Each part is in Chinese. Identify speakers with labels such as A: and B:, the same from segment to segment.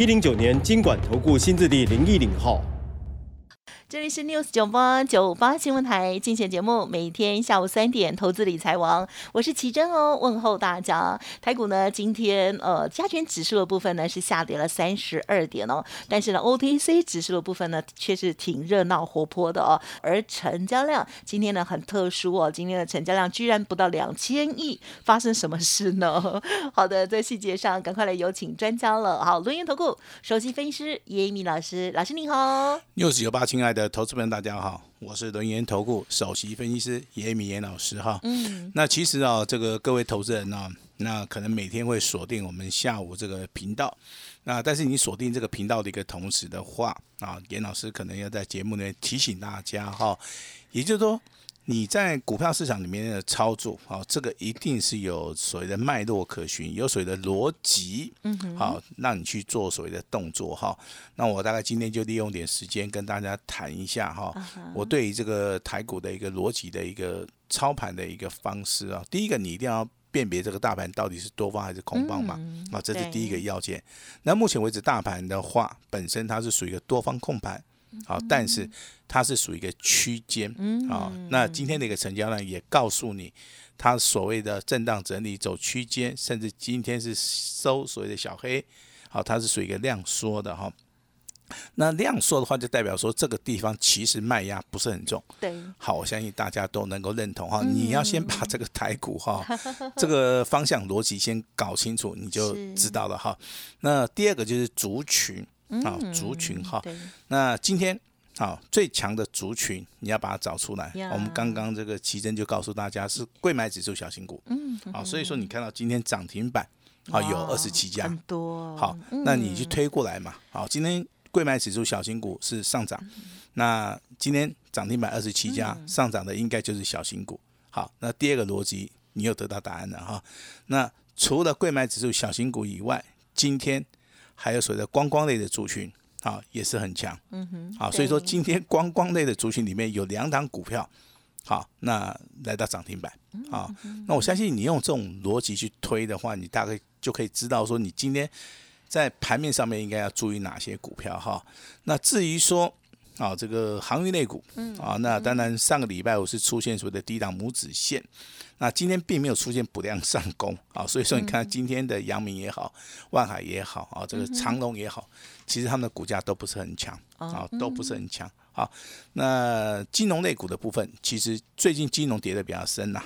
A: 一零九年经管投顾新字第零一零号。
B: 这里是 News 九八九八新闻台，竞选节目，每天下午三点，投资理财王，我是奇珍哦，问候大家。台股呢，今天呃，加权指数的部分呢是下跌了三十二点哦，但是呢，OTC 指数的部分呢却是挺热闹活泼的哦，而成交量今天呢很特殊哦，今天的成交量居然不到两千亿，发生什么事呢？好的，在细节上赶快来有请专家了。好，轮源投顾首席分析师叶一鸣老师，老师您好。
C: News 九八，亲爱的。投资朋友大家好，我是轮研投顾首席分析师严米严老师哈。嗯，那其实啊，这个各位投资人呢，那可能每天会锁定我们下午这个频道，那但是你锁定这个频道的一个同时的话啊，严老师可能要在节目内提醒大家哈，也就是说。你在股票市场里面的操作，好，这个一定是有所谓的脉络可循，有所谓的逻辑，嗯，好，让你去做所谓的动作哈。那我大概今天就利用点时间跟大家谈一下哈，我对于这个台股的一个逻辑的一个操盘的一个方式啊。第一个，你一定要辨别这个大盘到底是多方还是空方嘛，啊，这是第一个要件。那目前为止，大盘的话本身它是属于一个多方控盘。好，但是它是属于一个区间，啊，那今天的一个成交量也告诉你，它所谓的震荡整理走区间，甚至今天是收所谓的小黑，好，它是属于一个量缩的哈。那量缩的话，就代表说这个地方其实卖压不是很重。
B: 对，
C: 好，我相信大家都能够认同哈。你要先把这个台股哈 这个方向逻辑先搞清楚，你就知道了哈。那第二个就是族群。好，族群哈，那今天好最强的族群，你要把它找出来。我们刚刚这个奇珍就告诉大家是贵买指数小型股，嗯，好，所以说你看到今天涨停板啊有二十七家，
B: 很多。
C: 好，那你去推过来嘛。好，今天贵买指数小型股是上涨，那今天涨停板二十七家上涨的应该就是小型股。好，那第二个逻辑你又得到答案了哈。那除了贵买指数小型股以外，今天。还有所谓的观光类的族群啊，也是很强。嗯哼，好，所以说今天观光类的族群里面有两档股票，好，那来到涨停板啊。那我相信你用这种逻辑去推的话，你大概就可以知道说，你今天在盘面上面应该要注意哪些股票哈。那至于说啊，这个航运类股，啊，那当然上个礼拜我是出现所谓的低档拇指线。那今天并没有出现补量上攻啊，所以说你看今天的阳明也好，万海也好啊，这个长隆也好，其实他们的股价都不是很强啊，都不是很强啊。那金融类股的部分，其实最近金融跌的比较深呐。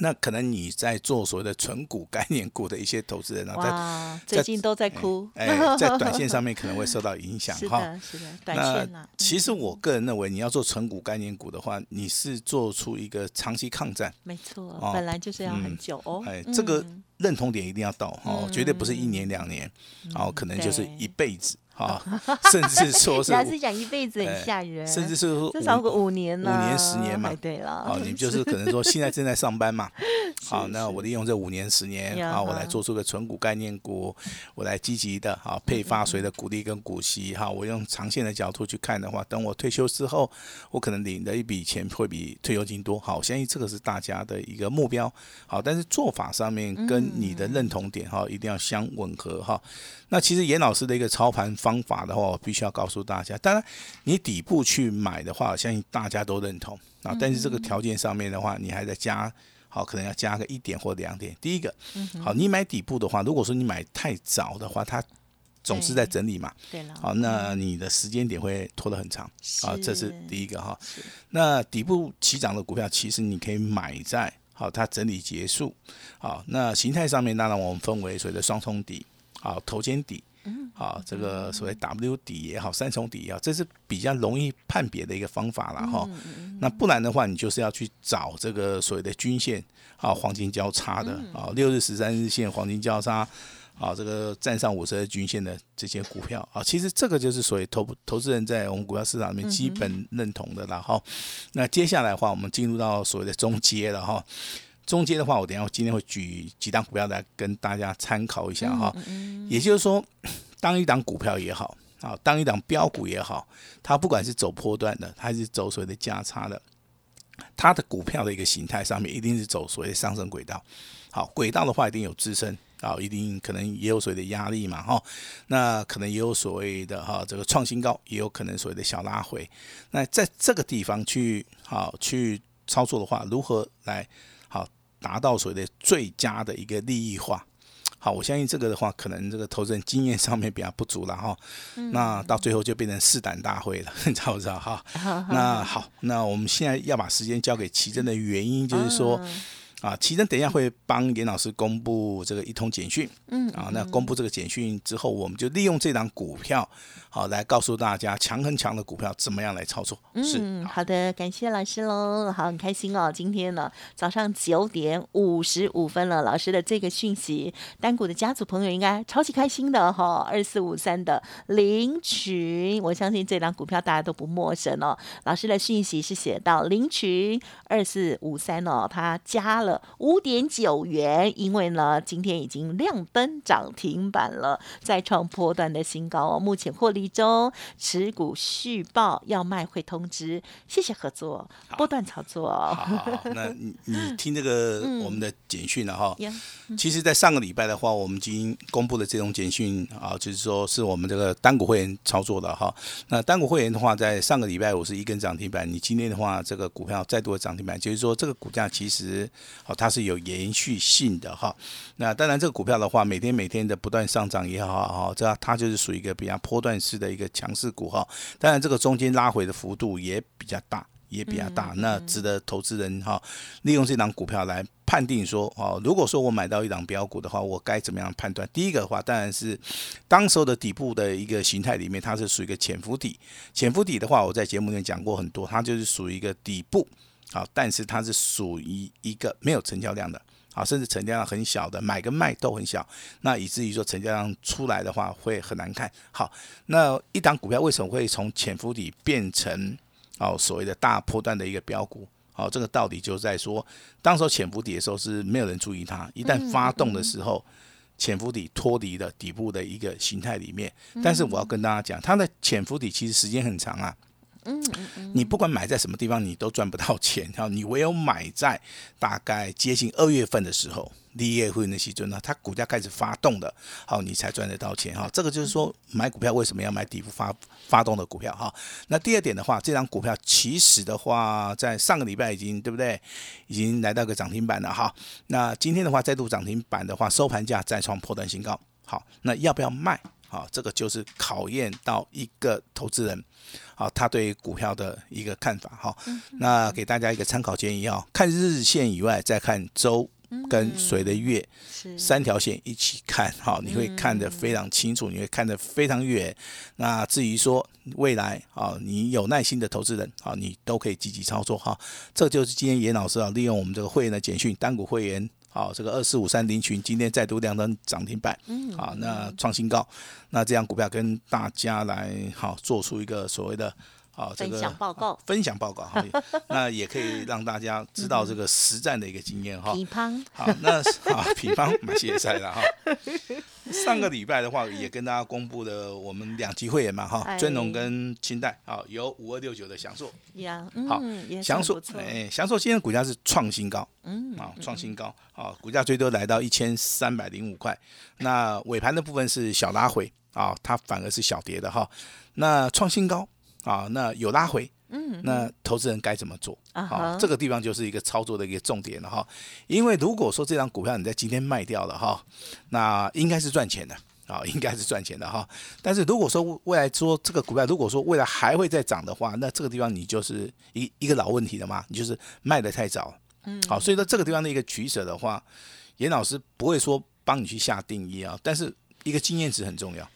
C: 那可能你在做所谓的纯股概念股的一些投资人
B: 啊，在最近都在哭，
C: 哎，在短线上 面可能会受到影响
B: 哈。是的，短线
C: 那其实我个人认为，你要做纯股概念股的话，你是做出一个长期抗战。
B: 没错，本来就是要很久哦。
C: 哎，这个认同点一定要到哦，绝对不是一年两年，然后可能就是一辈子。啊，甚至说是，
B: 还是讲一辈子很吓人，
C: 甚至是说
B: 至少个五年
C: 呢，五年十年嘛，
B: 对了，
C: 啊，你们就是可能说现在正在上班嘛，好，那我利用这五年十年啊，我来做出个纯股概念股，我来积极的啊配发谁的股利跟股息哈，我用长线的角度去看的话，等我退休之后，我可能领的一笔钱会比退休金多，好，我相信这个是大家的一个目标，好，但是做法上面跟你的认同点哈，一定要相吻合哈。那其实严老师的一个操盘方法的话，我必须要告诉大家。当然，你底部去买的话，相信大家都认同啊。但是这个条件上面的话，你还在加，好，可能要加个一点或两点。第一个，好，你买底部的话，如果说你买太早的话，它总是在整理嘛。
B: 对了。
C: 好，那你的时间点会拖得很长啊。这是第一个哈。那底部起涨的股票，其实你可以买在好，它整理结束。好，那形态上面，当然我们分为所谓的双冲底。好，头肩底，好，这个所谓 W 底也好，三重底也好，这是比较容易判别的一个方法了哈。那不然的话，你就是要去找这个所谓的均线，啊，黄金交叉的，啊，六日、十三日线黄金交叉，啊，这个站上五十日均线的这些股票啊，其实这个就是所谓投投资人在我们股票市场里面基本认同的了哈。那接下来的话，我们进入到所谓的中阶了哈。中间的话，我等下今天会举几档股票来跟大家参考一下哈。也就是说，当一档股票也好，啊，当一档标股也好，它不管是走波段的，还是走所谓的价差的，它的股票的一个形态上面一定是走所谓的上升轨道。好，轨道的话一定有支撑啊，一定可能也有所谓的压力嘛哈。那可能也有所谓的哈这个创新高，也有可能所谓的小拉回。那在这个地方去好去操作的话，如何来？达到所谓的最佳的一个利益化，好，我相信这个的话，可能这个投资人经验上面比较不足了哈。那到最后就变成试胆大会了，你知道不知道哈？那好，那我们现在要把时间交给奇珍的原因，就是说。啊，奇珍等一下会帮严老师公布这个一通简讯，嗯，啊，那公布这个简讯之后，我们就利用这张股票，好来告诉大家强很强的股票怎么样来操作。
B: 嗯，好的，感谢老师喽，好，很开心哦，今天呢早上九点五十五分了，老师的这个讯息，单股的家族朋友应该超级开心的哈，二四五三的领取，我相信这张股票大家都不陌生哦，老师的讯息是写到领取二四五三哦，他加了。五点九元，因为呢，今天已经亮灯涨停板了，再创波段的新高哦。目前获利中，持股续报要卖会通知，谢谢合作，波段操作。
C: 好，那你你听这个 我们的简讯了哈。其实，在上个礼拜的话，我们已经公布了这种简讯啊，就是说是我们这个单股会员操作的哈。那单股会员的话，在上个礼拜五是一根涨停板，你今天的话，这个股票再度的涨停板，就是说这个股价其实。好，它是有延续性的哈。那当然，这个股票的话，每天每天的不断上涨也好哈，这它就是属于一个比较波段式的一个强势股哈。当然，这个中间拉回的幅度也比较大，也比较大。那值得投资人哈利用这档股票来判定说，哦，如果说我买到一档标股的话，我该怎么样判断？第一个的话，当然是当时候的底部的一个形态里面，它是属于一个潜伏底。潜伏底的话，我在节目里面讲过很多，它就是属于一个底部。好，但是它是属于一个没有成交量的，好，甚至成交量很小的，买跟卖都很小，那以至于说成交量出来的话会很难看。好，那一档股票为什么会从潜伏底变成哦所谓的大波段的一个标股？好，这个道理就在说，当时候潜伏底的时候是没有人注意它，一旦发动的时候，潜伏底脱离了底部的一个形态里面。但是我要跟大家讲，它的潜伏底其实时间很长啊。你不管买在什么地方，你都赚不到钱。哈，你唯有买在大概接近二月份的时候，立业会那些尊呢，它股价开始发动的，好，你才赚得到钱。哈，这个就是说买股票为什么要买底部发发动的股票？哈，那第二点的话，这张股票其实的话，在上个礼拜已经对不对？已经来到个涨停板了。哈，那今天的话再度涨停板的话，收盘价再创破断新高。好，那要不要卖？好，这个就是考验到一个投资人。好，他对股票的一个看法哈，那给大家一个参考建议啊，看日线以外，再看周跟随的月，三条线一起看，哈，你会看得非常清楚，你会看得非常远。那至于说未来啊，你有耐心的投资人啊，你都可以积极操作哈。这就是今天严老师啊，利用我们这个会员的简讯，单股会员。好，这个二四五三零群今天再度亮灯涨停板，嗯，好，那创新高，那这样股票跟大家来好做出一个所谓的。好，这个
B: 分享报告，
C: 分享报告哈，那也可以让大家知道这个实战的一个经验哈。好，那好，品方蛮谢谢了哈。上个礼拜的话，也跟大家公布了我们两期会员嘛哈，尊龙跟清代，啊，有五二六九的享受，
B: 好，
C: 享受，哎，享受今天股价是创新高，嗯，啊，创新高，啊，股价最多来到一千三百零五块，那尾盘的部分是小拉回，啊，它反而是小跌的哈，那创新高。啊，那有拉回，嗯，那投资人该怎么做？啊，这个地方就是一个操作的一个重点了哈。因为如果说这张股票你在今天卖掉了哈，那应该是赚钱的啊，应该是赚钱的哈。但是如果说未来说这个股票如果说未来还会再涨的话，那这个地方你就是一一个老问题了嘛，你就是卖的太早，嗯，好，所以说这个地方的一个取舍的话，严老师不会说帮你去下定义啊，但是一个经验值很重要，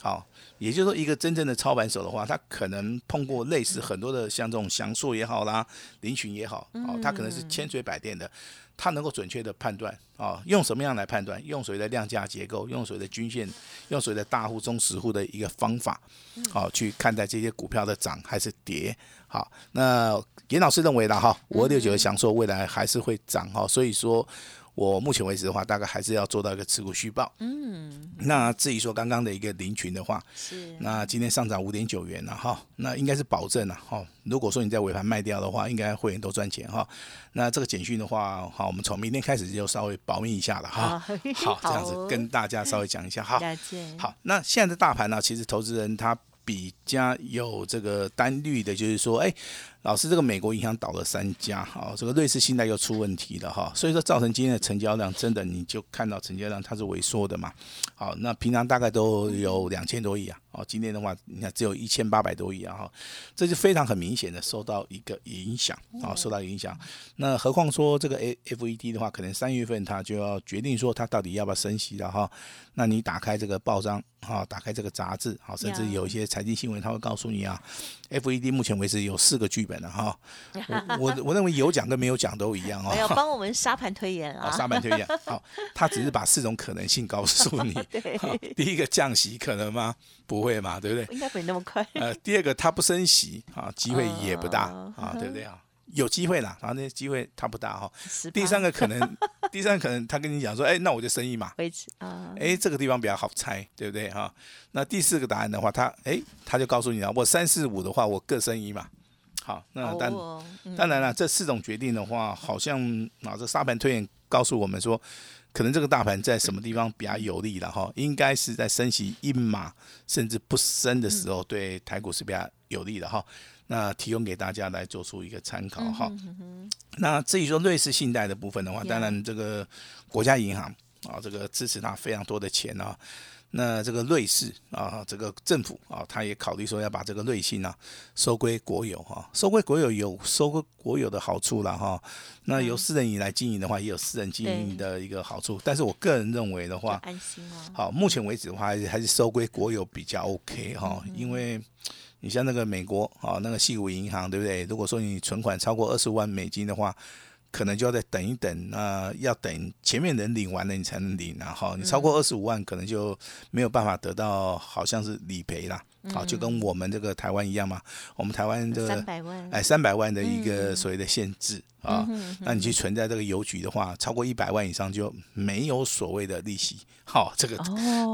C: 好。也就是说，一个真正的操盘手的话，他可能碰过类似很多的，像这种祥硕也好啦，林群也好，哦，他可能是千锤百炼的，他能够准确的判断啊，用什么样来判断？用所谓的量价结构，用所谓的均线，用所谓的大户、中实户的一个方法，好去看待这些股票的涨还是跌。好，那严老师认为的哈，五二六九的享受未来还是会涨哈，所以说。我目前为止的话，大概还是要做到一个持股续报。嗯，那至于说刚刚的一个林群的话，是那今天上涨五点九元了哈，那应该是保证了哈。如果说你在尾盘卖掉的话，应该会员都赚钱哈。那这个简讯的话，好，我们从明天开始就稍微保密一下了哈。好，这样子跟大家稍微讲一下哈。好，那现在的大盘呢，其实投资人他比较有这个单率的，就是说，哎。老师，这个美国银行倒了三家，哦，这个瑞士信贷又出问题了哈，所以说造成今天的成交量真的你就看到成交量它是萎缩的嘛，好，那平常大概都有两千多亿啊，哦，今天的话你看只有一千八百多亿啊，哈，这就非常很明显的受到一个影响啊，受到影响。那何况说这个 A F E D 的话，可能三月份它就要决定说它到底要不要升息了哈，那你打开这个报章哈，打开这个杂志，好，甚至有一些财经新闻，它会告诉你啊，F E D 目前为止有四个剧。本了哈，我 我认为有讲跟没有讲都一样哦。
B: 要 帮我们沙盘推演啊，
C: 沙盘推演。好，他只是把四种可能性告诉你。第一个降息可能吗？不会嘛，对不对？
B: 应该没那么快。
C: 呃，第二个他不升息啊，机会也不大啊，对不对啊？有机会啦，然后那机会他不大哈。第三个可能，第三个可能他跟你讲说，哎，那我就生一嘛。
B: 维持啊。
C: 哎，这个地方比较好猜，对不对哈？那第四个答案的话，他哎，他就告诉你了，我三四五的话，我各生一嘛。好，那当当然了，这四种决定的话，好像啊，这沙盘推演告诉我们说，可能这个大盘在什么地方比较有利了哈，应该是在升息一码甚至不升的时候，对台股是比较有利的哈。那提供给大家来做出一个参考哈。那至于说瑞士信贷的部分的话，当然这个国家银行啊，这个支持它非常多的钱啊。那这个瑞士啊，这个政府啊，他也考虑说要把这个瑞信啊收归国有哈，收归国有有收归国有的好处了哈。那由私人以来经营的话，也有私人经营的一个好处。但是我个人认为的话，
B: 安心哦。
C: 好，目前为止的话，还是还是收归国有比较 OK 哈，因为你像那个美国啊，那个西谷银行对不对？如果说你存款超过二十万美金的话。可能就要再等一等，那要等前面人领完了，你才能领。然后你超过二十五万，可能就没有办法得到，好像是理赔啦。好，就跟我们这个台湾一样嘛。我们台湾这个
B: 三百万，
C: 哎，三百万的一个所谓的限制啊。那你去存在这个邮局的话，超过一百万以上就没有所谓的利息。好，这个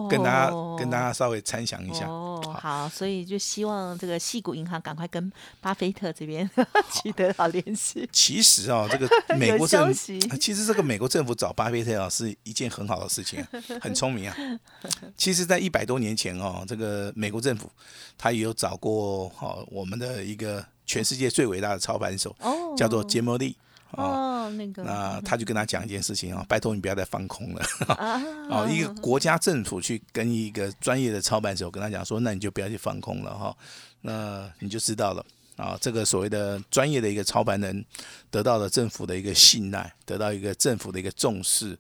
C: 跟大家跟大家稍微参详一下。
B: 哦，好，所以就希望这个细谷银行赶快跟巴菲特这边 取得好联系。
C: 其实啊，这个 美国政府，其实这个美国政府找巴菲特啊，是一件很好的事情，很聪明啊。其实，在一百多年前哦，这个美国政府他也有找过哦，我们的一个全世界最伟大的操盘手，叫做杰摩利。
B: 哦，那个，
C: 那他就跟他讲一件事情啊，拜托你不要再放空了。哦，一个国家政府去跟一个专业的操盘手跟他讲说，那你就不要去放空了哈，那你就知道了啊，这个所谓的专业的一个操盘人得到了政府的一个信赖，得到一个政府的一个重视。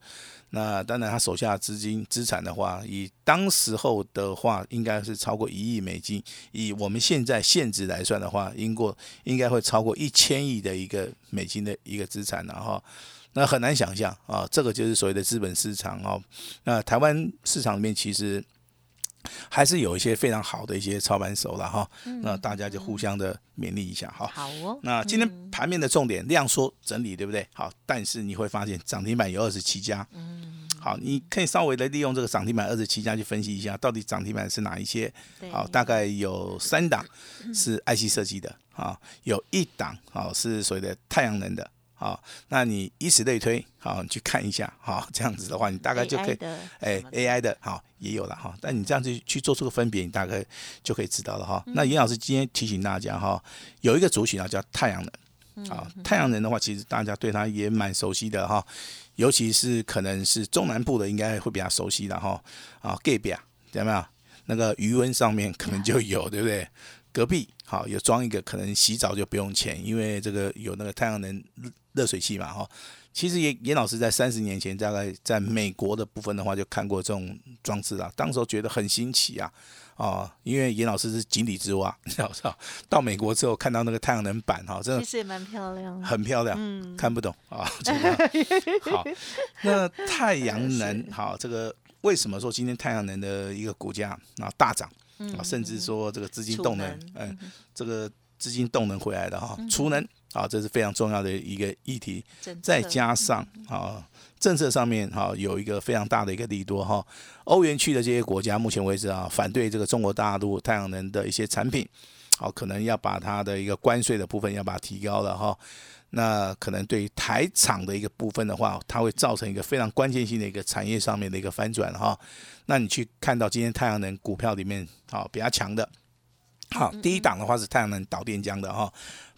C: 那当然，他手下资金资产的话，以当时候的话，应该是超过一亿美金。以我们现在现值来算的话，应过应该会超过一千亿的一个美金的一个资产了哈。那很难想象啊，这个就是所谓的资本市场哦。那台湾市场里面其实。还是有一些非常好的一些操盘手了哈，那大家就互相的勉励一下哈。
B: 好哦。
C: 那今天盘面的重点量缩整理对不对？好，但是你会发现涨停板有二十七家。嗯。好，你可以稍微的利用这个涨停板二十七家去分析一下，到底涨停板是哪一些？好，大概有三档是 IC 设计的啊，有一档好是所谓的太阳能的。好，那你以此类推，好，你去看一下，好，这样子的话，你大概就可以，
B: 哎
C: ，AI 的，好，也有了哈。但你这样子去做出个分别，你大概就可以知道了哈。那严老师今天提醒大家哈，有一个族群啊叫太阳能，啊，太阳能的话，其实大家对它也蛮熟悉的哈，尤其是可能是中南部的，应该会比较熟悉的哈。啊 a b 啊，有没有？那个余温上面可能就有，对不对？隔壁好有装一个，可能洗澡就不用钱，因为这个有那个太阳能。热水器嘛，哈，其实严严老师在三十年前，大概在美国的部分的话，就看过这种装置了。当时候觉得很新奇啊，啊，因为严老师是井底之蛙，你知道道？到美国之后看到那个太阳能板哈，真的
B: 其实也蛮漂亮，
C: 很漂亮，
B: 嗯
C: 看不懂啊。这个好，那太阳能 好，这个为什么说今天太阳能的一个股价啊大涨啊，甚至说这个资金动能，嗯，这个资金动能回来的哈，储能啊，这是非常重要的一个议题。再加上啊，政策上面哈有一个非常大的一个利多哈，欧元区的这些国家目前为止啊，反对这个中国大陆太阳能的一些产品，好，可能要把它的一个关税的部分要把它提高了哈。那可能对于台厂的一个部分的话，它会造成一个非常关键性的一个产业上面的一个翻转哈。那你去看到今天太阳能股票里面，好比较强的，好第一档的话是太阳能导电浆的哈，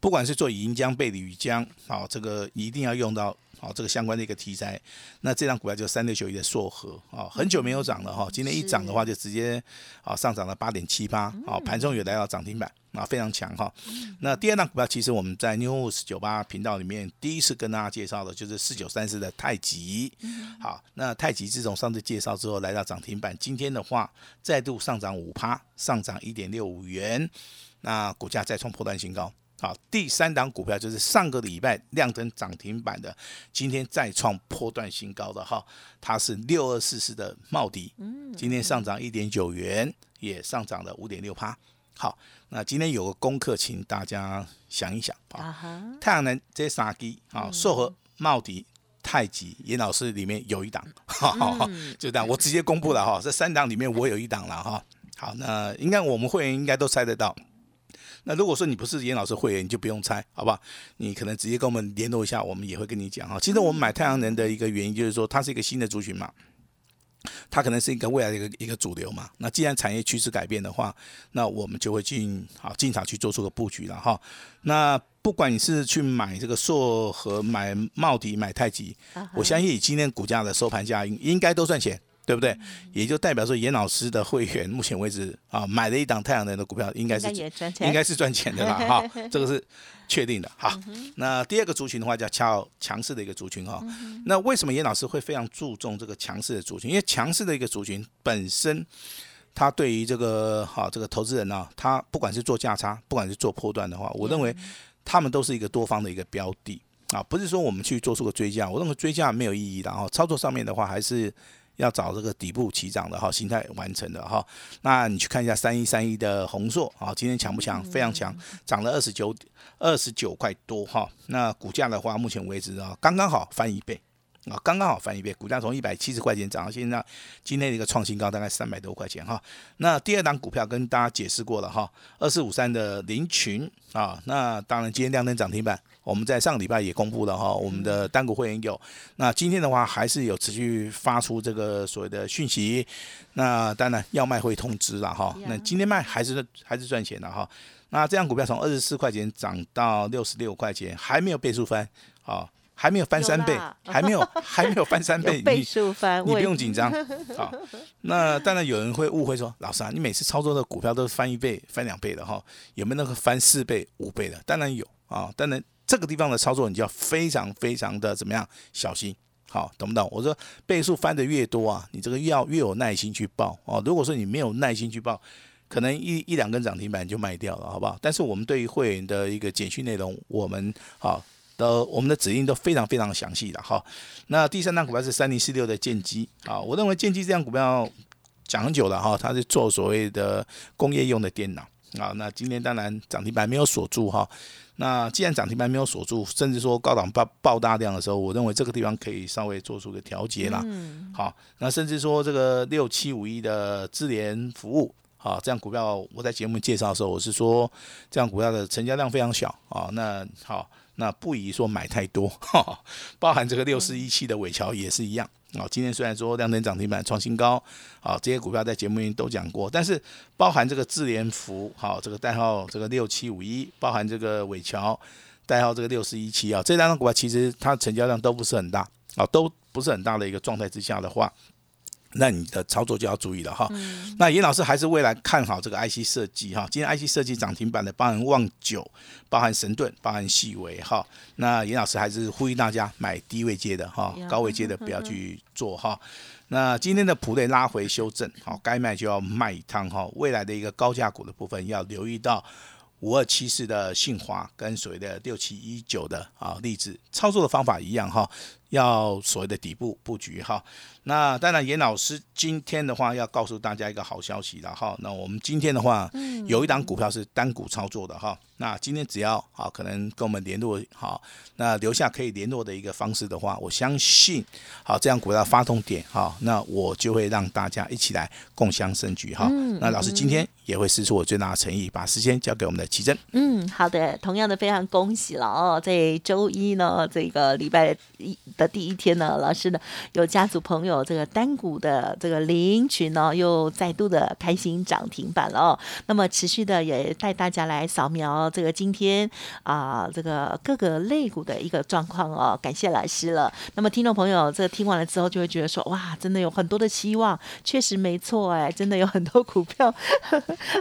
C: 不管是做银浆、贝里鱼浆，好这个一定要用到。好，这个相关的一个题材，那这张股票就三六九一的硕和啊，很久没有涨了哈，今天一涨的话就直接啊上涨了八点七八，啊盘中也来到涨停板啊，非常强哈。那第二档股票其实我们在 News 九八频道里面第一次跟大家介绍的就是四九三四的太极，好，那太极自从上次介绍之后来到涨停板，今天的话再度上涨五趴，上涨一点六五元，那股价再创破断新高。好，第三档股票就是上个礼拜亮灯涨停板的，今天再创破断新高的哈，它是六二四四的茂迪，今天上涨一点九元，也上涨了五点六趴。好，那今天有个功课，请大家想一想啊，太阳能这三基啊，硕和、茂迪、太极，严老师里面有一档，哈哈哈，就这样，我直接公布了哈，这三档里面我有一档了哈。好，那应该我们会员应该都猜得到。那如果说你不是严老师会员，你就不用猜，好不好？你可能直接跟我们联络一下，我们也会跟你讲哈。其实我们买太阳能的一个原因就是说，它是一个新的族群嘛，它可能是一个未来的一个一个主流嘛。那既然产业趋势改变的话，那我们就会进好进场去做出个布局了哈。那不管你是去买这个硕和买茂迪、买太极，我相信以今天股价的收盘价应应该都赚钱。对不对？也就代表说，严老师的会员目前为止啊，买了一档太阳能的股票，应该是
B: 应该
C: 是赚钱的啦，哈，这个是确定的。好，那第二个族群的话叫强强势的一个族群哈。那为什么严老师会非常注重这个强势的族群？因为强势的一个族群本身，他对于这个哈这个投资人呢，他不管是做价差，不管是做波段的话，我认为他们都是一个多方的一个标的啊，不是说我们去做出个追加，我认为追加没有意义的哈。操作上面的话，还是。要找这个底部起涨的哈，形态完成的哈，那你去看一下三一三一的红硕啊，今天强不强？非常强，涨了二十九二十九块多哈。那股价的话，目前为止啊，刚刚好翻一倍啊，刚刚好翻一倍，股价从一百七十块钱涨到现在今天的一个创新高，大概三百多块钱哈。那第二档股票跟大家解释过了哈，二四五三的林群啊，那当然今天亮灯涨停板。我们在上个礼拜也公布了哈，我们的单股会员有。那今天的话还是有持续发出这个所谓的讯息。那当然要卖会通知了哈。那今天卖还是还是赚钱的哈。那这样股票从二十四块钱涨到六十六块钱，还没有倍数翻啊，还没有翻三倍，还没有还没有翻三倍，
B: 倍数翻，
C: 你不用紧张。好，那当然有人会误会说，老师啊，你每次操作的股票都是翻一倍、翻两倍的哈，有没有那个翻四倍、五倍的？当然有啊，当然。这个地方的操作，你就要非常非常的怎么样小心，好，懂不懂？我说倍数翻的越多啊，你这个要越有耐心去报哦。如果说你没有耐心去报，可能一一两根涨停板就卖掉了，好不好？但是我们对于会员的一个简讯内容，我们好的我们的指令都非常非常详细的哈。那第三张股票是三零四六的剑机啊，我认为剑机这张股票讲很久了哈，它是做所谓的工业用的电脑啊。那今天当然涨停板没有锁住哈。那既然涨停板没有锁住，甚至说高档爆爆大量的时候，我认为这个地方可以稍微做出个调节啦。嗯。好，那甚至说这个六七五一的智联服务，啊，这样股票我在节目介绍的时候，我是说这样股票的成交量非常小啊。那好，那不宜说买太多，包含这个六四一七的尾桥也是一样。啊，今天虽然说量能涨停板创新高，啊，这些股票在节目里面都讲过，但是包含这个智联福，好，这个代号这个六七五一，包含这个伟桥，代号这个六四一七啊，这两张股票其实它成交量都不是很大，啊，都不是很大的一个状态之下的话，那你的操作就要注意了哈。那严老师还是未来看好这个 IC 设计哈。今天 IC 设计涨停板的，包含旺九，包含神盾，包含细微哈。那严老师还是呼吁大家买低位接的哈，高位接的不要去做哈。那今天的普瑞拉回修正，好，该卖就要卖一趟哈。未来的一个高价股的部分要留意到五二七四的信华跟所谓的六七一九的啊例子，操作的方法一样哈。要所谓的底部布局哈，那当然严老师今天的话要告诉大家一个好消息了哈。那我们今天的话，有一档股票是单股操作的哈。那今天只要啊，可能跟我们联络好，那留下可以联络的一个方式的话，我相信好这样股票发动点哈，那我就会让大家一起来共襄盛举哈。那老师今天也会施出我最大的诚意，把时间交给我们的奇珍。
B: 嗯，好的，同样的非常恭喜了哦，在周一呢这个礼拜一。的第一天呢，老师呢有家族朋友这个单股的这个领群呢，又再度的开心涨停板了哦。那么持续的也带大家来扫描这个今天啊这个各个类股的一个状况哦。感谢老师了。那么听众朋友这听完了之后，就会觉得说哇，真的有很多的希望，确实没错哎，真的有很多股票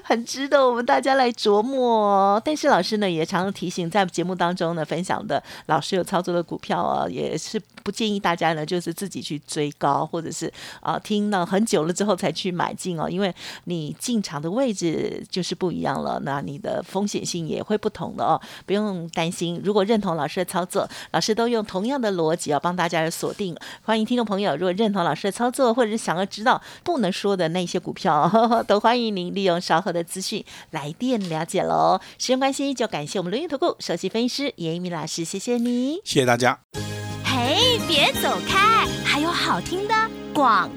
B: 很值得我们大家来琢磨哦。但是老师呢也常常提醒，在节目当中呢分享的老师有操作的股票哦，也是。不建议大家呢，就是自己去追高，或者是啊听了很久了之后才去买进哦，因为你进场的位置就是不一样了，那你的风险性也会不同的哦，不用担心。如果认同老师的操作，老师都用同样的逻辑啊帮大家锁定。欢迎听众朋友，如果认同老师的操作，或者是想要知道不能说的那些股票，都欢迎您利用稍后的资讯来电了解喽。时间关系，就感谢我们轮运投顾首席分析师严一鸣老师，谢谢你，
C: 谢谢大家。
D: 别走开，还有好听的广。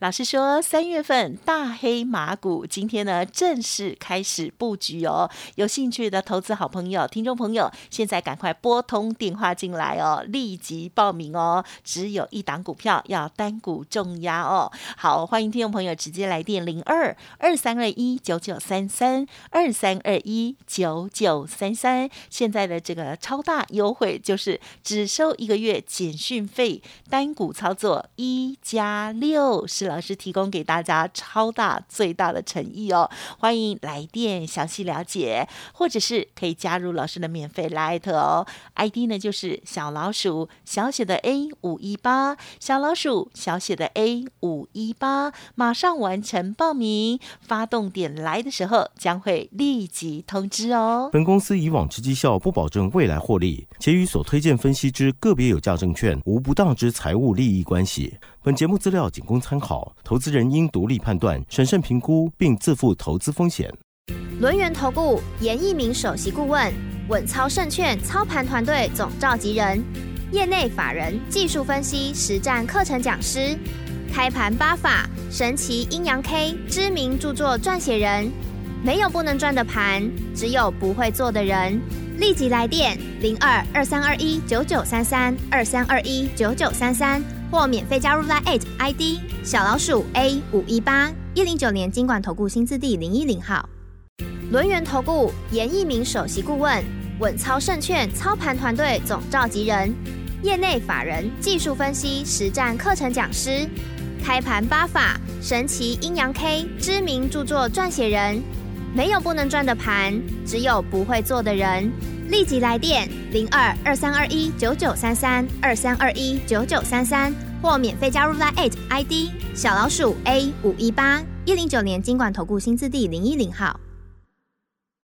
B: 老师说，三月份大黑马股今天呢正式开始布局哦。有兴趣的投资好朋友、听众朋友，现在赶快拨通电话进来哦，立即报名哦。只有一档股票要单股重压哦。好，欢迎听众朋友直接来电零二二三二一九九三三二三二一九九三三。现在的这个超大优惠就是只收一个月简讯费，单股操作一加六十老师提供给大家超大最大的诚意哦，欢迎来电详细了解，或者是可以加入老师的免费 Light 哦，ID 呢就是小老鼠小写的 A 五一八，小老鼠小写的 A 五一八，马上完成报名，发动点来的时候将会立即通知哦。
A: 本公司以往之绩效不保证未来获利，且与所推荐分析之个别有价证券无不当之财务利益关系。本节目资料仅供参考，投资人应独立判断、审慎评估，并自负投资风险。
D: 轮源投顾严一鸣首席顾问，稳操胜券操盘团队总召集人，业内法人技术分析实战课程讲师，开盘八法神奇阴阳 K 知名著作撰写人。没有不能赚的盘，只有不会做的人。立即来电零二二三二一九九三三二三二一九九三三。或免费加入 Line ID 小老鼠 A 五一八一零九年经管投顾新字第零一零号，轮源投顾严一鸣首席顾问，稳操胜券操盘团队总召集人，业内法人技术分析实战课程讲师，开盘八法神奇阴阳 K 知名著作撰写人，没有不能赚的盘，只有不会做的人。立即来电零二二三二一九九三三二三二一九九三三，或免费加入 Line ID 小老鼠 A 五一八一零九年经管投顾新字第零一零号。